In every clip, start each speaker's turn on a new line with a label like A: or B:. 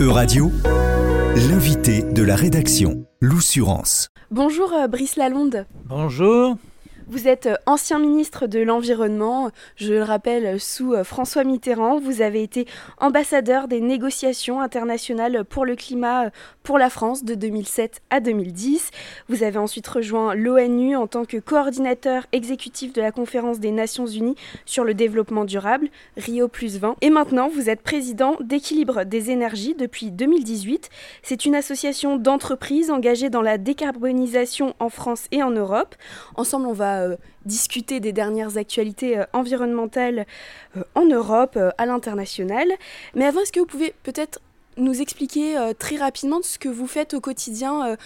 A: Euradio, l'invité de la rédaction, l'Oussurance.
B: Bonjour euh, Brice Lalonde.
C: Bonjour.
B: Vous êtes euh, ancien ministre de l'Environnement, je le rappelle, sous euh, François Mitterrand. Vous avez été ambassadeur des négociations internationales pour le climat euh, pour la France de 2007 à 2010. Vous avez ensuite rejoint l'ONU en tant que coordinateur exécutif de la conférence des Nations Unies sur le développement durable, Rio 20. Et maintenant, vous êtes président d'Équilibre des énergies depuis 2018. C'est une association d'entreprises engagée dans la décarbonisation en France et en Europe. Ensemble, on va euh, discuter des dernières actualités euh, environnementales euh, en Europe, à l'international. Mais avant, est-ce que vous pouvez peut-être nous expliquer très rapidement ce que vous faites au quotidien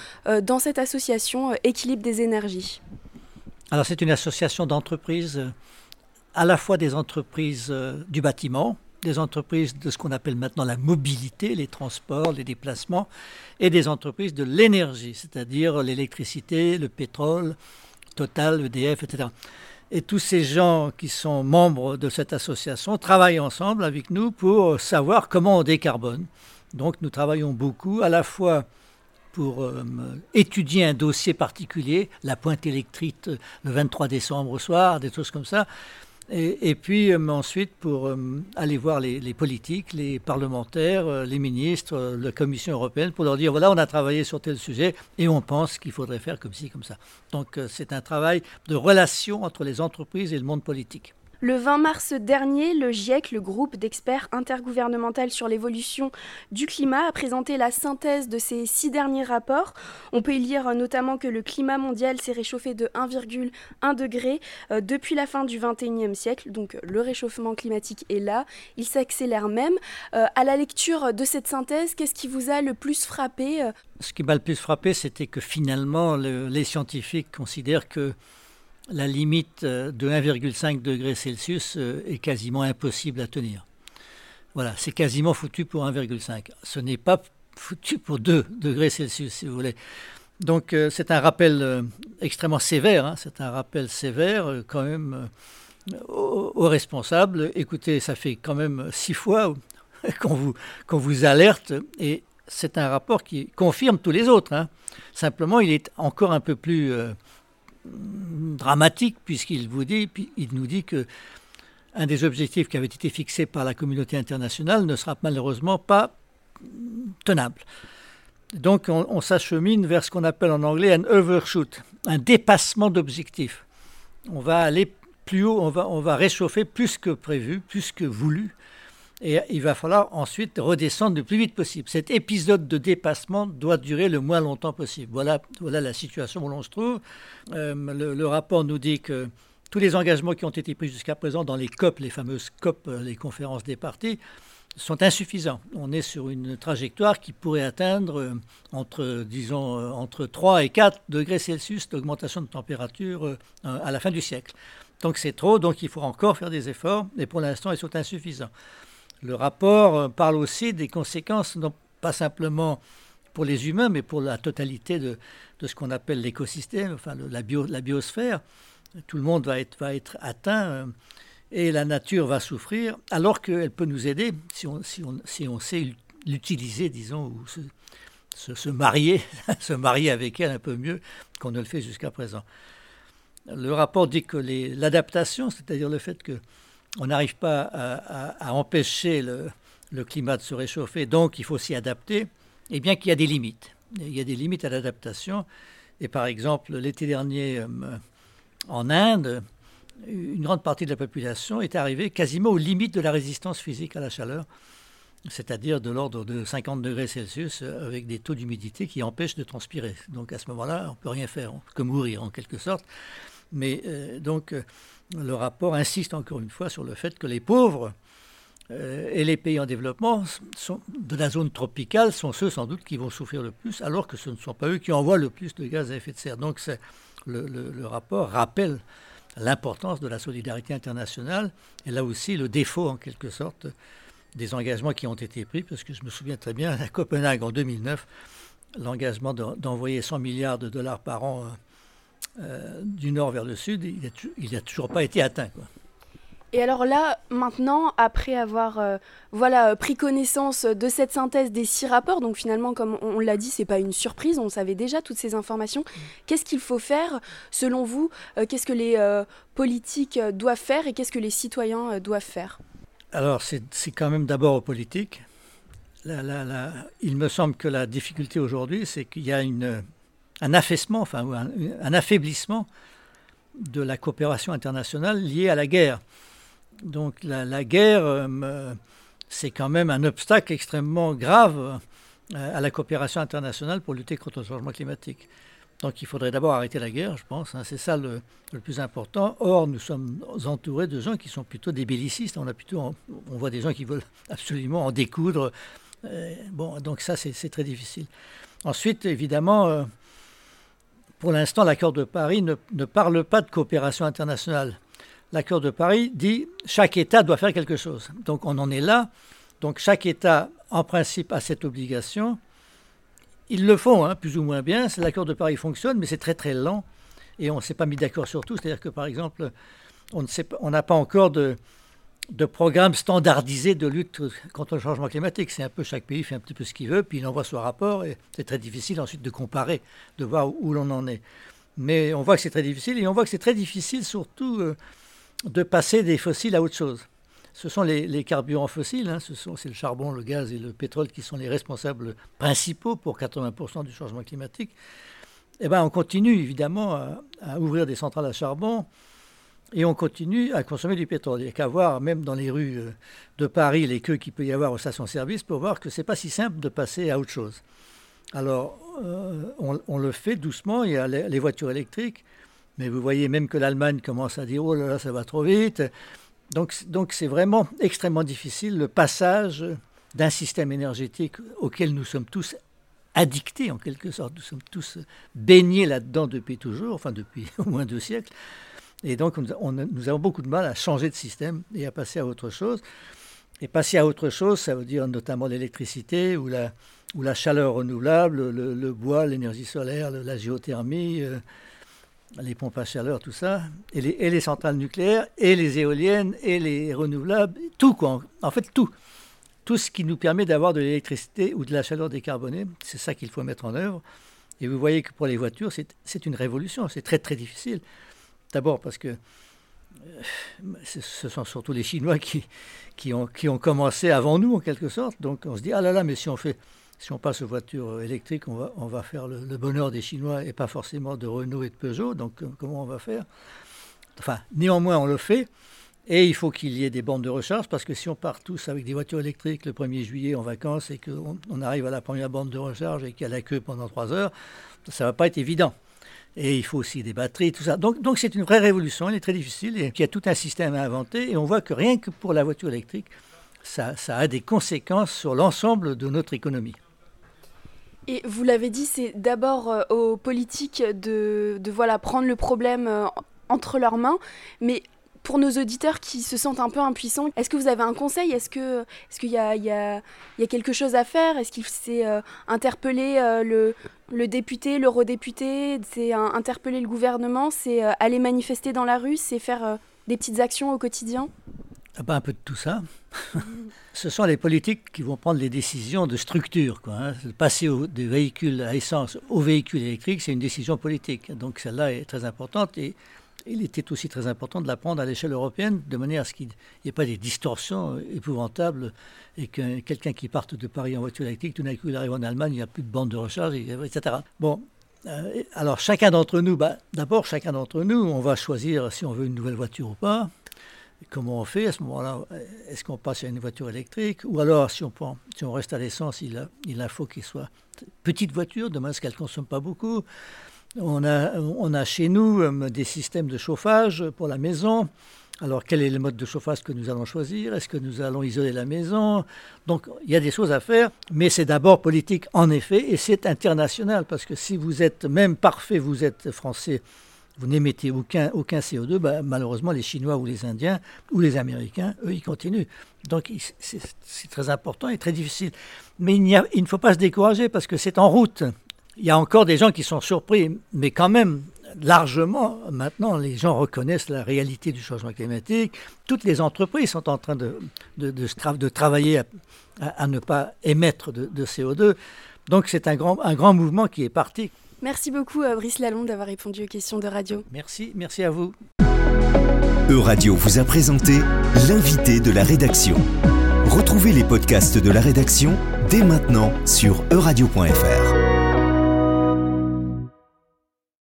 B: dans cette association Équilibre des énergies?
C: Alors c'est une association d'entreprises, à la fois des entreprises du bâtiment, des entreprises de ce qu'on appelle maintenant la mobilité, les transports, les déplacements, et des entreprises de l'énergie, c'est-à-dire l'électricité, le pétrole, Total, EDF, etc. Et tous ces gens qui sont membres de cette association travaillent ensemble avec nous pour savoir comment on décarbone. Donc nous travaillons beaucoup à la fois pour euh, étudier un dossier particulier, la pointe électrique le 23 décembre au soir, des choses comme ça, et, puis euh, ensuite, pour euh, aller voir les, politiques, les parlementaires, euh, les ministres, la Commission européenne, pour leur dire, voilà, on a travaillé sur tel sujet et on pense qu'il faudrait faire comme ci, comme ça. Donc c'est un travail de relation entre les entreprises et le monde politique.
B: Le 20 mars dernier, le GIEC, le groupe d'experts intergouvernemental sur l'évolution du climat, a présenté la synthèse de ces six derniers rapports. On peut y lire notamment que le climat mondial s'est réchauffé de 1,1 degré euh, depuis la fin du 21e siècle. Donc le réchauffement climatique est là, il s'accélère même. Euh, à la lecture de cette synthèse, qu'est-ce qui vous a le plus frappé euh?
C: Ce qui m'a le plus frappé, c'était que finalement, les scientifiques considèrent que la limite euh, de 1,5 degré Celsius euh, est quasiment impossible à tenir. Voilà, c'est quasiment foutu pour 1,5. Ce n'est pas foutu pour 2 degrés Celsius, si vous voulez. Donc euh, c'est un rappel extrêmement sévère, hein. c'est un rappel sévère quand même aux, responsables. Écoutez, ça fait quand même six fois qu'on vous, vous alerte et c'est un rapport qui confirme tous les autres. Hein. Simplement, il est encore un peu plus dramatique puisqu'il vous dit, il nous dit que un des objectifs qui avait été fixé par la communauté internationale ne sera malheureusement pas tenable. Donc on, s'achemine vers ce qu'on appelle en anglais un overshoot, un dépassement d'objectifs. On va aller plus haut, on va, on va réchauffer plus que prévu, plus que voulu. Et il va falloir ensuite redescendre le plus vite possible. Cet épisode de dépassement doit durer le moins longtemps possible. Voilà, voilà la situation où l'on se trouve. Euh, le, rapport nous dit que tous les engagements qui ont été pris jusqu'à présent dans les COP, les fameuses COP, euh, les conférences des partis, sont insuffisants. On est sur une trajectoire qui pourrait atteindre euh, entre, disons, entre 3 et 4 degrés Celsius d'augmentation de température à la fin du siècle. Donc c'est trop, donc il faut encore faire des efforts, et pour l'instant ils sont insuffisants. Le rapport euh, parle aussi des conséquences, non pas simplement pour les humains, mais pour la totalité de, ce qu'on appelle l'écosystème, enfin la, biosphère. Tout le monde va être, atteint euh, et la nature va souffrir, alors qu'elle peut nous aider si on, sait l'utiliser, disons, ou se, marier, se marier avec elle un peu mieux qu'on ne le fait jusqu'à présent. Le rapport dit que l'adaptation, c'est-à-dire le fait que on n'arrive pas à, empêcher le, climat de se réchauffer, donc il faut s'y adapter, et bien qu'il y a des limites. Il y a des limites à l'adaptation. Et par exemple, l'été dernier, euh, en Inde, une grande partie de la population est arrivée quasiment aux limites de la résistance physique à la chaleur, c'est-à-dire de l'ordre de 50 degrés Celsius avec des taux d'humidité qui empêchent de transpirer. Donc à ce moment-là, on ne peut rien faire, on peut que mourir en quelque sorte. Mais euh, donc euh, le rapport insiste encore une fois sur le fait que les pauvres euh, et les pays en développement de la zone tropicale sont ceux sans doute qui vont souffrir le plus, alors que ce ne sont pas eux qui envoient le plus de gaz à effet de serre. Donc le, le, rapport rappelle l'importance de la solidarité internationale et là aussi le défaut en quelque sorte des engagements qui ont été pris, parce que je me souviens très bien à Copenhague en 2009, l'engagement d'envoyer 100 milliards de dollars par an euh, du nord vers le sud, il n'a toujours pas été atteint.
B: Et alors là, maintenant, après avoir euh, voilà, pris connaissance de cette synthèse des six rapports, donc finalement, comme on, l'a dit, c'est pas une surprise, on savait déjà toutes ces informations. Mm. Qu'est-ce qu'il faut faire, selon vous euh, Qu'est-ce que les euh, politiques doivent faire et qu'est-ce que les citoyens doivent faire?
C: Alors, c'est quand même d'abord aux politiques. il me semble que la difficulté aujourd'hui, c'est qu'il y a une, un affaissement, enfin, un affaiblissement de la coopération internationale liée à la guerre. Donc la, guerre, euh, c'est quand même un obstacle extrêmement grave euh, à la coopération internationale pour lutter contre le changement climatique. Donc il faudrait d'abord arrêter la guerre, je pense. Hein, c'est ça le, plus important. Or, nous sommes entourés de gens qui sont plutôt des bellicistes. On, a plutôt, on, voit des gens qui veulent absolument en découdre. Euh, bon, donc ça, c'est très difficile. Ensuite, évidemment, pour l'instant, l'accord de Paris ne, parle pas de coopération internationale l'accord de Paris dit chaque État doit faire quelque chose. Donc on en est là. Donc chaque État, en principe, a cette obligation. Ils le font, hein, plus ou moins bien. L'accord de Paris fonctionne, mais c'est très très lent. Et on ne s'est pas mis d'accord sur tout. C'est-à-dire que, par exemple, on n'a pas encore de, de programme standardisé de lutte contre le changement climatique. C'est un peu chaque pays fait un petit peu ce qu'il veut, puis il envoie son rapport, et c'est très difficile ensuite de comparer, de voir où, l'on en est. Mais on voit que c'est très difficile, et on voit que c'est très difficile surtout euh, de passer des fossiles à autre chose. Ce sont les, carburants fossiles, hein, ce c'est le charbon, le gaz et le pétrole qui sont les responsables principaux pour 80% du changement climatique. Eh ben, on continue évidemment à, ouvrir des centrales à charbon et on continue à consommer du pétrole. Il n'y a qu'à voir, même dans les rues euh, de Paris, les queues qu'il peut y avoir aux stations-service pour voir que ce n'est pas si simple de passer à autre chose. Alors, euh, on, le fait doucement. Il y a les voitures électriques. Mais vous voyez même que l'Allemagne commence à dire oh là là, ça va trop vite. Donc, donc c'est vraiment extrêmement difficile le passage d'un système énergétique auquel nous sommes tous addictés en quelque sorte. Nous sommes tous baignés là-dedans depuis toujours, enfin depuis au moins deux siècles. Et donc nous avons beaucoup de mal à changer de système et à passer à autre chose. Et passer à autre chose, ça veut dire notamment l'électricité ou la, chaleur renouvelable, le, bois, l'énergie solaire, la géothermie. Euh, les pompes à chaleur, tout ça, et les, centrales nucléaires, et les éoliennes, et les renouvelables, tout quoi. En fait, tout. Tout ce qui nous permet d'avoir de l'électricité ou de la chaleur décarbonée, c'est ça qu'il faut mettre en œuvre. Et vous voyez que pour les voitures, c'est une révolution. C'est très très difficile. D'abord parce que euh, ce sont surtout les Chinois qui, ont, commencé avant nous, en quelque sorte. Donc on se dit, ah là là, mais si on fait si on passe aux voitures électriques, on va, on va faire le, bonheur des Chinois et pas forcément de Renault et de Peugeot. Donc euh, comment on va faire? Enfin, néanmoins, on le fait. Et il faut qu'il y ait des bandes de recharge parce que si on part tous avec des voitures électriques le 1er juillet en vacances et qu'on on arrive à la première bande de recharge et qu'il y a la queue pendant trois heures, ça ne va pas être évident. Et il faut aussi des batteries, tout ça. Donc, donc c'est une vraie révolution, elle est très difficile et il y a tout un système à inventer. Et on voit que rien que pour la voiture électrique, ça, a des conséquences sur l'ensemble de notre économie.
B: Et vous l'avez dit, c'est d'abord euh, aux politiques de, de, voilà, prendre le problème euh, entre leurs mains, mais pour nos auditeurs qui se sentent un peu impuissants, est-ce que vous avez un conseil? Est-ce qu'il est qu'il y, a, y, y a quelque chose à faire? Est-ce qu'il s'est euh, interpellé le, le député, l'eurodéputé? C'est interpeller le gouvernement? C'est aller manifester dans la rue? C'est faire des petites actions au quotidien?
C: Ah ben, un peu de tout ça. Ce sont les politiques qui vont prendre les décisions de structure. Quoi, hein. Passer des véhicules à essence aux véhicules électriques, c'est une décision politique. Donc celle-là est très importante et il était aussi très important de la prendre à l'échelle européenne de manière à ce qu'il n'y ait pas des distorsions épouvantables et que quelqu'un qui parte de Paris en voiture électrique, tout d'un coup il arrive en Allemagne, il n'y a plus de bande de recharge, etc. Bon, euh, alors chacun d'entre nous, bah, d'abord chacun d'entre nous, on va choisir si on veut une nouvelle voiture ou pas comment on fait à ce moment-là? Est-ce qu'on passe à une voiture électrique? Ou alors, si on, reste à l'essence, il, il faut qu'il soit petite voiture, de manière qu'elle ne consomme pas beaucoup. On a, on a chez nous euh, des systèmes de chauffage pour la maison. Alors, quel est le mode de chauffage que nous allons choisir? Est-ce que nous allons isoler la maison? Donc, il y a des choses à faire, mais c'est d'abord politique, en effet, et c'est international, parce que si vous êtes même parfait, vous êtes français, vous n'émettez aucun, aucun CO2, bah, malheureusement, les Chinois ou les Indiens ou les Américains, eux, ils continuent. Donc, c'est très important et très difficile. Mais il ne faut pas se décourager parce que c'est en route. Il y a encore des gens qui sont surpris, mais quand même, largement, maintenant, les gens reconnaissent la réalité du changement climatique. Toutes les entreprises sont en train de, de, travailler à, ne pas émettre de, CO2. Donc c'est un grand, un grand mouvement qui est parti.
B: Merci beaucoup, euh, Brice Lalonde, d'avoir répondu aux questions de radio.
C: Merci, merci à vous.
A: E-Radio vous a présenté l'invité de la rédaction. Retrouvez les podcasts de la rédaction dès maintenant sur euradio.fr.